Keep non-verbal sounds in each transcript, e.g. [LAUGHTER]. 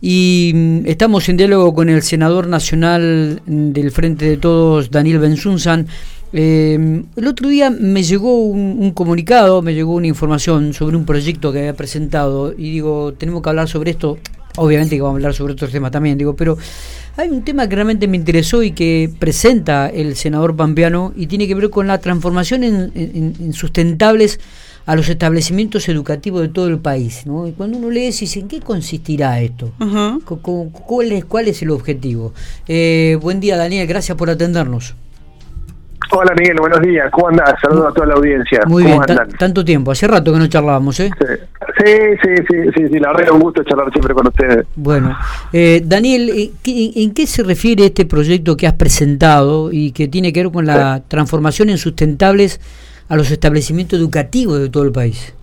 y mm, estamos en diálogo con el senador nacional del Frente de Todos, Daniel Benzunzan. Eh, el otro día me llegó un, comunicado, me llegó una información sobre un proyecto que había presentado y digo, tenemos que hablar sobre esto, obviamente que vamos a hablar sobre otros temas también, digo, pero hay un tema que realmente me interesó y que presenta el senador Pampeano y tiene que ver con la transformación en sustentables a los establecimientos educativos de todo el país. ¿no? Y cuando uno lee, dice, ¿en qué consistirá esto? ¿Cuál, es, ¿Cuál es el objetivo? Eh, buen día, Daniel, gracias por atendernos. Hola Miguel, buenos días. ¿Cómo andás? Saludos a toda la audiencia. Muy bien, tanto tiempo. Hace rato que no charlábamos, ¿eh? Sí, sí, sí, sí, sí, la verdad es un gusto charlar siempre con ustedes. Bueno, eh, Daniel, ¿en qué se refiere este proyecto que has presentado y que tiene que ver con la transformación en sustentables a los establecimientos educativos de todo el país.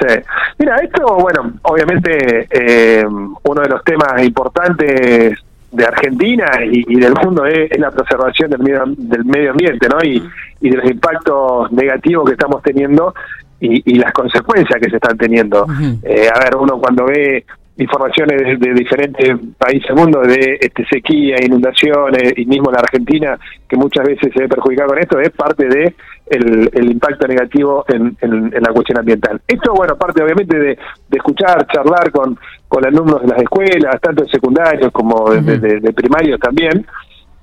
Sí. Mira, esto, bueno, obviamente eh, uno de los temas importantes de Argentina y, del mundo es, la preservación del medio, del medio ambiente, ¿no? Y, de los impactos negativos que estamos teniendo y, las consecuencias que se están teniendo. eh, a ver, uno cuando ve informaciones de, diferentes países del mundo de este, sequía, inundaciones y mismo la Argentina que muchas veces se ve perjudicada con esto es parte de el, impacto negativo en, la cuestión ambiental. Esto, bueno, parte obviamente de, escuchar, charlar con, con alumnos de las escuelas, tanto de secundarios como de primarios también,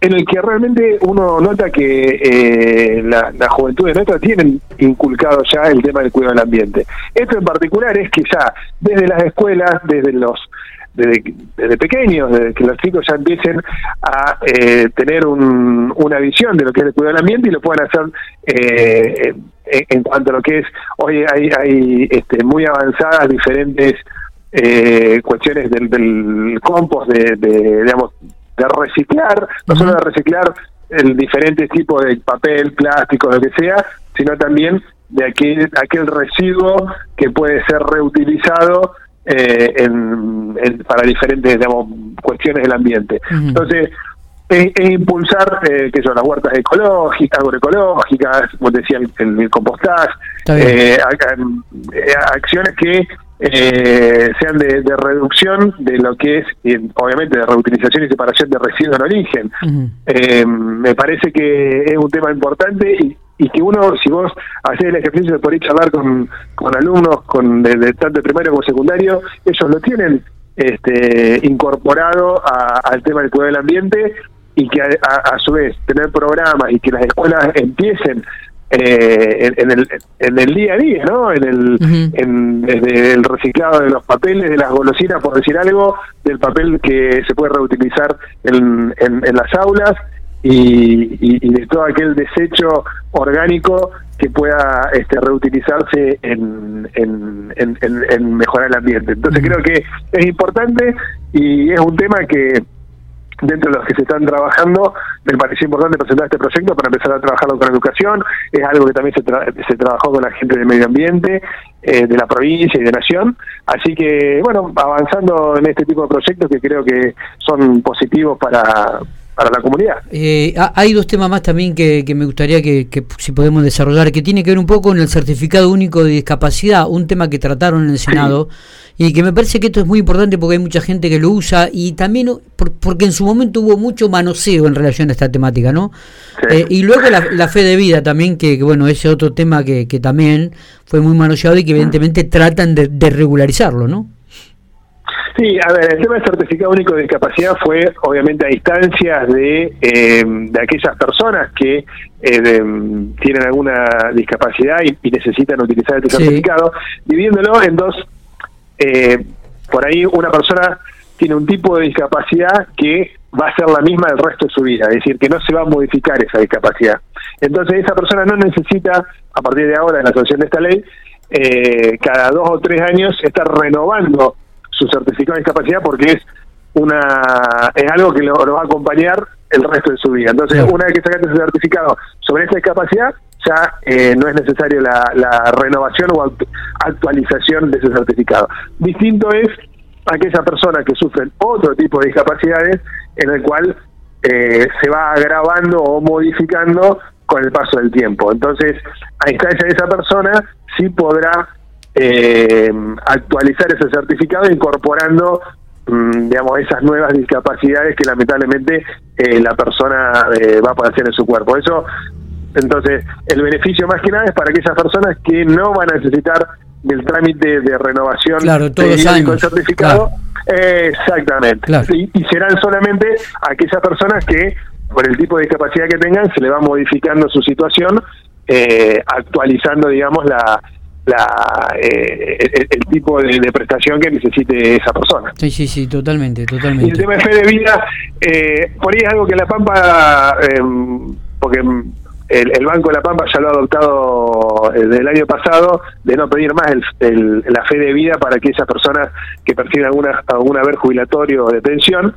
en el que realmente uno nota que eh, la, la juventud nuestra tienen inculcado ya el tema del cuidado del ambiente. Esto en particular es que ya desde las escuelas, desde los desde, pequeños, desde que los chicos ya empiecen a eh, tener una visión de lo que es el cuidado del ambiente y lo puedan hacer eh, en, cuanto a lo que es, hoy hay, hay este, muy avanzadas diferentes cuestiones del, del compost, de, de, digamos, de reciclar, no solo de reciclar el diferentes tipos de papel, plástico, lo que sea, sino también de aquel, aquel residuo que puede ser reutilizado eh, en, para diferentes digamos, cuestiones del ambiente. Entonces, es, impulsar eh, que son las huertas ecológicas, agroecológicas, como decía el, el, compostaje, eh, eh, acciones que eh, sean de, reducción de lo que es, obviamente, de reutilización y separación de residuos en origen. Eh, me parece que es un tema importante y, que uno, si vos haces el ejercicio de poder charlar con, con alumnos con de, tanto de primario como secundario, ellos lo tienen este, incorporado al tema del cuidado del ambiente y que a, su vez tener programas y que las escuelas empiecen eh, en, el, en el día a día, ¿no? En el, en, desde el reciclado de los papeles, de las golosinas, por decir algo, del papel que se puede reutilizar en, en, las aulas y, y, de todo aquel desecho orgánico que pueda este, reutilizarse en, en, en, mejorar el ambiente. Entonces creo que es importante y es un tema que dentro de los que se están trabajando, me pareció importante presentar este proyecto para empezar a trabajarlo con educación. Es algo que también se, se trabajó con la gente de medio ambiente, eh, de la provincia y de nación. Así que, bueno, avanzando en este tipo de proyectos que creo que son positivos para, para la comunidad. Eh, hay dos temas más también que, me gustaría que, si podemos desarrollar, que tiene que ver un poco con el certificado único de discapacidad, un tema que trataron en el Senado, y que me parece que esto es muy importante porque hay mucha gente que lo usa y también porque en su momento hubo mucho manoseo en relación a esta temática, ¿no? Eh, y luego la, fe de vida también, que, bueno, ese otro tema que, que también fue muy manoseado y que evidentemente tratan de, de regularizarlo, ¿no? Sí, a ver, el tema del certificado único de discapacidad fue obviamente a instancias de, eh, de aquellas personas que eh, tienen alguna discapacidad y, necesitan utilizar este certificado, dividiéndolo en dos, eh, por ahí una persona tiene un tipo de discapacidad que va a ser la misma el resto de su vida, es decir, que no se va a modificar esa discapacidad. Entonces esa persona no necesita, a partir de ahora, en la sanción de esta ley, cada dos o tres años estar renovando su certificado de discapacidad porque es una es algo que lo, va a acompañar el resto de su vida. Entonces, una vez que sacaste ese certificado sobre esa discapacidad, ya eh, no es necesario la, la renovación o actualización de ese certificado. Distinto es aquella persona que sufren otro tipo de discapacidades en el cual eh, se va agravando o modificando con el paso del tiempo. Entonces, a instancia de esa persona sí podrá eh, actualizar ese certificado incorporando mm, digamos, esas nuevas discapacidades que lamentablemente eh, la persona eh, va a padecer en su cuerpo. Eso, entonces, el beneficio más que nada es para aquellas personas que no van a necesitar del trámite de renovación claro, todos del certificado. exactamente. Y, y serán solamente aquellas personas que por el tipo de discapacidad que tengan, se le va modificando su situación, eh, actualizando, digamos, la, la eh, el, tipo de, prestación que necesite esa persona. Sí, sí, sí, totalmente, totalmente. Y el tema de fe de vida, eh, por ahí es algo que La Pampa, em, porque el, Banco de La Pampa ya lo ha adoptado desde el año pasado, de no pedir más el, la fe de vida para que esas personas que perciben alguna, algún haber jubilatorio o de pensión,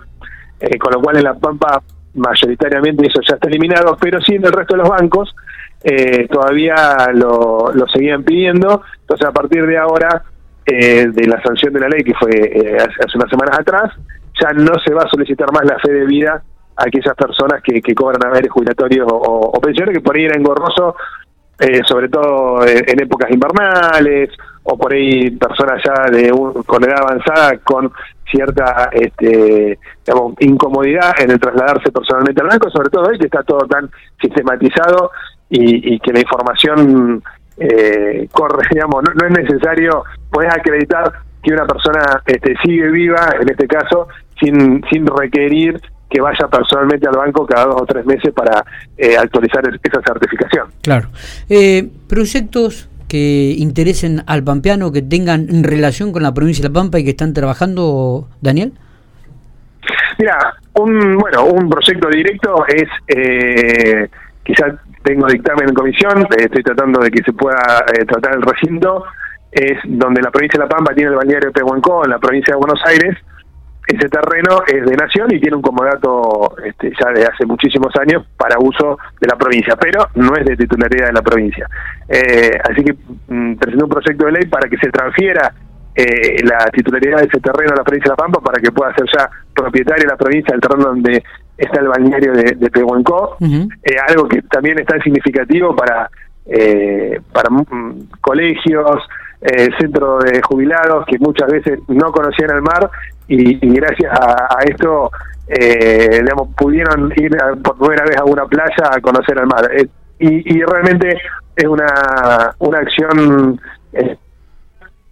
con lo cual en La Pampa mayoritariamente eso ya está eliminado, pero sí en el resto de los bancos eh, todavía lo, lo, seguían pidiendo. Entonces, a partir de ahora, eh, de la sanción de la ley que fue eh, hace, unas semanas atrás, ya no se va a solicitar más la fe de vida a aquellas personas que, cobran haberes jubilatorios o, o, pensiones, que por ahí era engorroso, sobre todo en épocas invernales o por ahí personas ya de con edad avanzada con cierta este, incomodidad en el trasladarse personalmente al banco, sobre todo hoy que está todo tan sistematizado y, que la información eh, corre, [LAUGHS] digamos, no, es necesario, puedes acreditar que una persona este, sigue viva, en este caso, sin, sin requerir que vaya personalmente al banco cada dos o tres meses para eh, actualizar esa certificación. Claro. Eh, proyectos que interesen al pampeano, que tengan relación con la provincia de La Pampa y que están trabajando, Daniel? Mira, un bueno, un proyecto directo es eh, quizás tengo dictamen en comisión, eh, estoy tratando de que se pueda eh, tratar el recinto, es donde la provincia de La Pampa tiene el balneario de Pehuancó, en la provincia de Buenos Aires, ese terreno es de nación y tiene un comodato este, ya de hace muchísimos años para uso de la provincia, pero no es de titularidad de la provincia. Eh, así que mm, presenté un proyecto de ley para que se transfiera eh, la titularidad de ese terreno a la provincia de La Pampa para que pueda ser ya propietaria la provincia del terreno donde está el balneario de, de eh, algo que también es tan significativo para, para mm, colegios, eh, centro de jubilados que muchas veces no conocían el mar y, gracias a, esto eh, digamos, pudieron ir por primera vez a una playa a conocer el mar. Eh, y, realmente es una, una acción eh,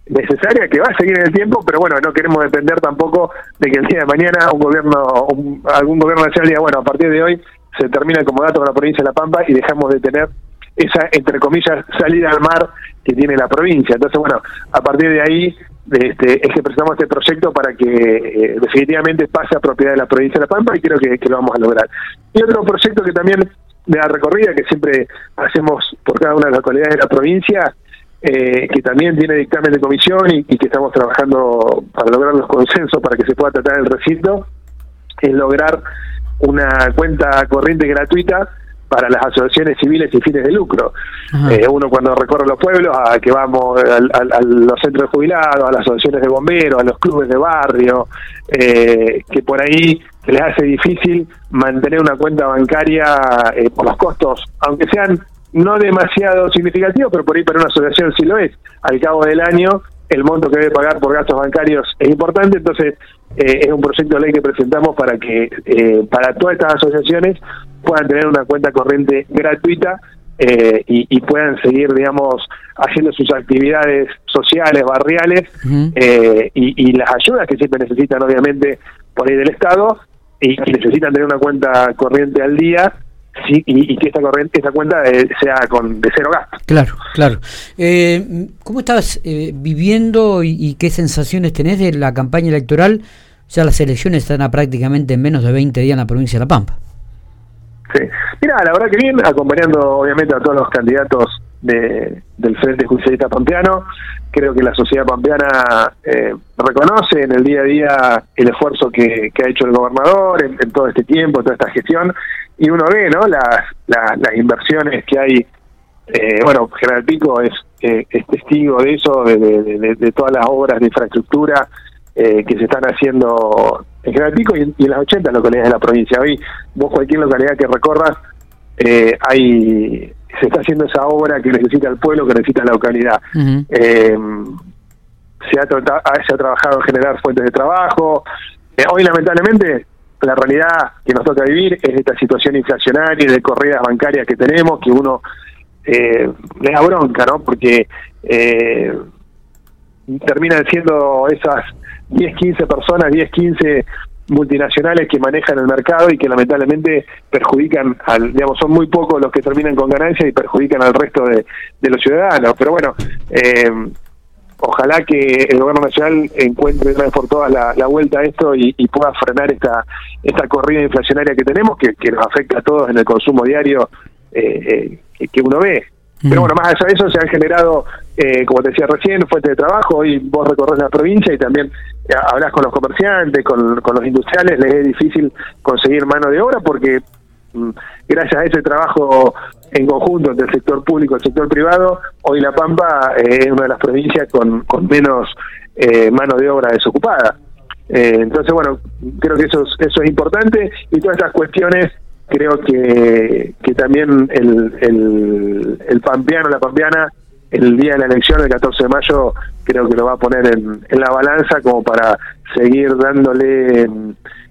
necesaria que va a seguir en el tiempo, pero bueno, no queremos depender tampoco de que el día de mañana un gobierno, algún gobierno nacional diga, bueno, a partir de hoy se termina el comodato con la provincia de La Pampa y dejamos de tener esa, entre comillas, salida al mar que tiene la provincia. Entonces, bueno, a partir de ahí este, es que presentamos este proyecto para que eh, definitivamente pase a propiedad de la provincia de La Pampa y creo que, lo vamos a lograr. Y otro proyecto que también de la recorrida que siempre hacemos por cada una de las localidades de la provincia, eh, que también tiene dictamen de comisión y, y, que estamos trabajando para lograr los consensos para que se pueda tratar el recinto, es lograr una cuenta corriente gratuita para las asociaciones civiles y fines de lucro. Eh, uno cuando recorre los pueblos, a que vamos a, los centros de jubilados, a las asociaciones de bomberos, a los clubes de barrio, eh, que por ahí se les hace difícil mantener una cuenta bancaria eh, por los costos, aunque sean no demasiado significativos, pero por ahí para una asociación sí lo es. Al cabo del año, el monto que debe pagar por gastos bancarios es importante, entonces es un proyecto de ley que presentamos para que para todas estas asociaciones puedan tener una cuenta corriente gratuita eh, y, puedan seguir, digamos, haciendo sus actividades sociales, barriales eh, y, las ayudas que siempre necesitan, obviamente, por ahí del Estado y, necesitan tener una cuenta corriente al día. Sí, y, que esta corriente, esta cuenta eh, sea con de cero gasto. Claro, claro. ¿Cómo estás viviendo y, qué sensaciones tenés de la campaña electoral? Ya las elecciones están a prácticamente en menos de 20 días en la provincia de La Pampa. Sí. Mira, la verdad que bien, acompañando obviamente a todos los candidatos de, del Frente Justicialista Pampeano. Creo que la sociedad pampeana eh, reconoce en el día a día el esfuerzo que, ha hecho el gobernador en, todo este tiempo, toda esta gestión, y uno ve ¿no? las, inversiones que hay. Eh, bueno, General Pico es, eh, es testigo de eso, de, de, todas las obras de infraestructura eh, que se están haciendo en General Pico y, en las 80 localidades de la provincia. Hoy vos cualquier localidad que recorras, eh, hay se está haciendo esa obra que necesita el pueblo, que necesita la localidad. Eh, se ha, se ha trabajado en generar fuentes de trabajo. Eh, hoy, lamentablemente, la realidad que nos toca vivir es esta situación inflacionaria y de corridas bancarias que tenemos, que uno eh, le da bronca, ¿no? Porque eh, terminan siendo esas 10, 15 personas, 10, 15 multinacionales que manejan el mercado y que lamentablemente perjudican al, digamos, son muy pocos los que terminan con ganancias y perjudican al resto de, los ciudadanos. Pero bueno, eh, ojalá que el gobierno nacional encuentre una vez por todas la, vuelta a esto y, pueda frenar esta esta corrida inflacionaria que tenemos, que, que nos afecta a todos en el consumo diario eh, eh, que uno ve. Pero mm. bueno, más allá de eso se han generado, eh, como te decía recién, fuentes de trabajo. Hoy vos recorres la provincia y también hablas con los comerciantes, con, con los industriales, les es difícil conseguir mano de obra porque mm, gracias a ese trabajo en conjunto entre el sector público y el sector privado, hoy La Pampa eh, es una de las provincias con, con menos eh, mano de obra desocupada. Eh, entonces, bueno, creo que eso es, eso es importante y todas estas cuestiones creo que, que también el, el, el pampeano, la pampeana, el día de la elección, el 14 de mayo, creo que lo va a poner en, en la balanza como para seguir dándole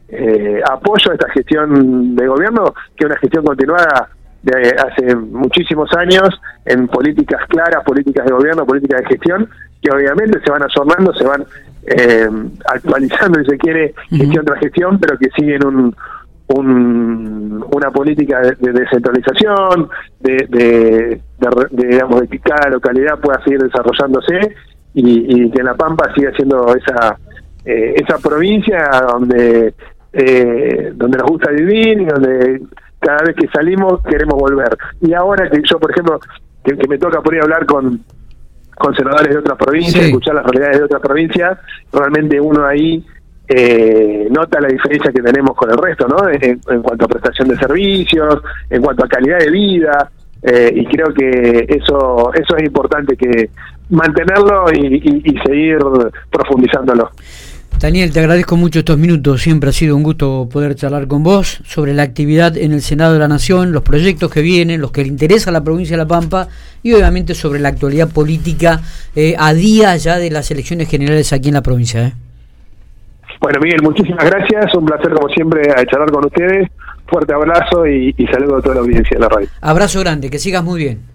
eh, apoyo a esta gestión de gobierno, que es una gestión continuada de hace muchísimos años en políticas claras, políticas de gobierno, políticas de gestión, que obviamente se van asomando, se van eh, actualizando, si se quiere, gestión tras gestión, pero que siguen un, un, una política de, descentralización, de, de, digamos, de que cada localidad pueda seguir desarrollándose y, que en La Pampa siga siendo esa, eh, esa provincia donde, eh, donde nos gusta vivir y donde cada vez que salimos queremos volver. Y ahora que yo, por ejemplo, que, me toca por hablar con, con senadores de otras provincias, escuchar las realidades de otras provincias, realmente uno ahí eh, nota la diferencia que tenemos con el resto, ¿no? En, cuanto a prestación de servicios, en cuanto a calidad de vida, eh, y creo que eso eso es importante que mantenerlo y, y seguir profundizándolo. Daniel, te agradezco mucho estos minutos. Siempre ha sido un gusto poder charlar con vos sobre la actividad en el Senado de la Nación, los proyectos que vienen, los que le interesa a la provincia de La Pampa y obviamente sobre la actualidad política eh, a día ya de las elecciones generales aquí en la provincia. ¿eh? Bueno, Miguel, muchísimas gracias. Un placer, como siempre, charlar con ustedes. Fuerte abrazo y, y saludo a toda la audiencia de la radio. Abrazo grande, que sigas muy bien.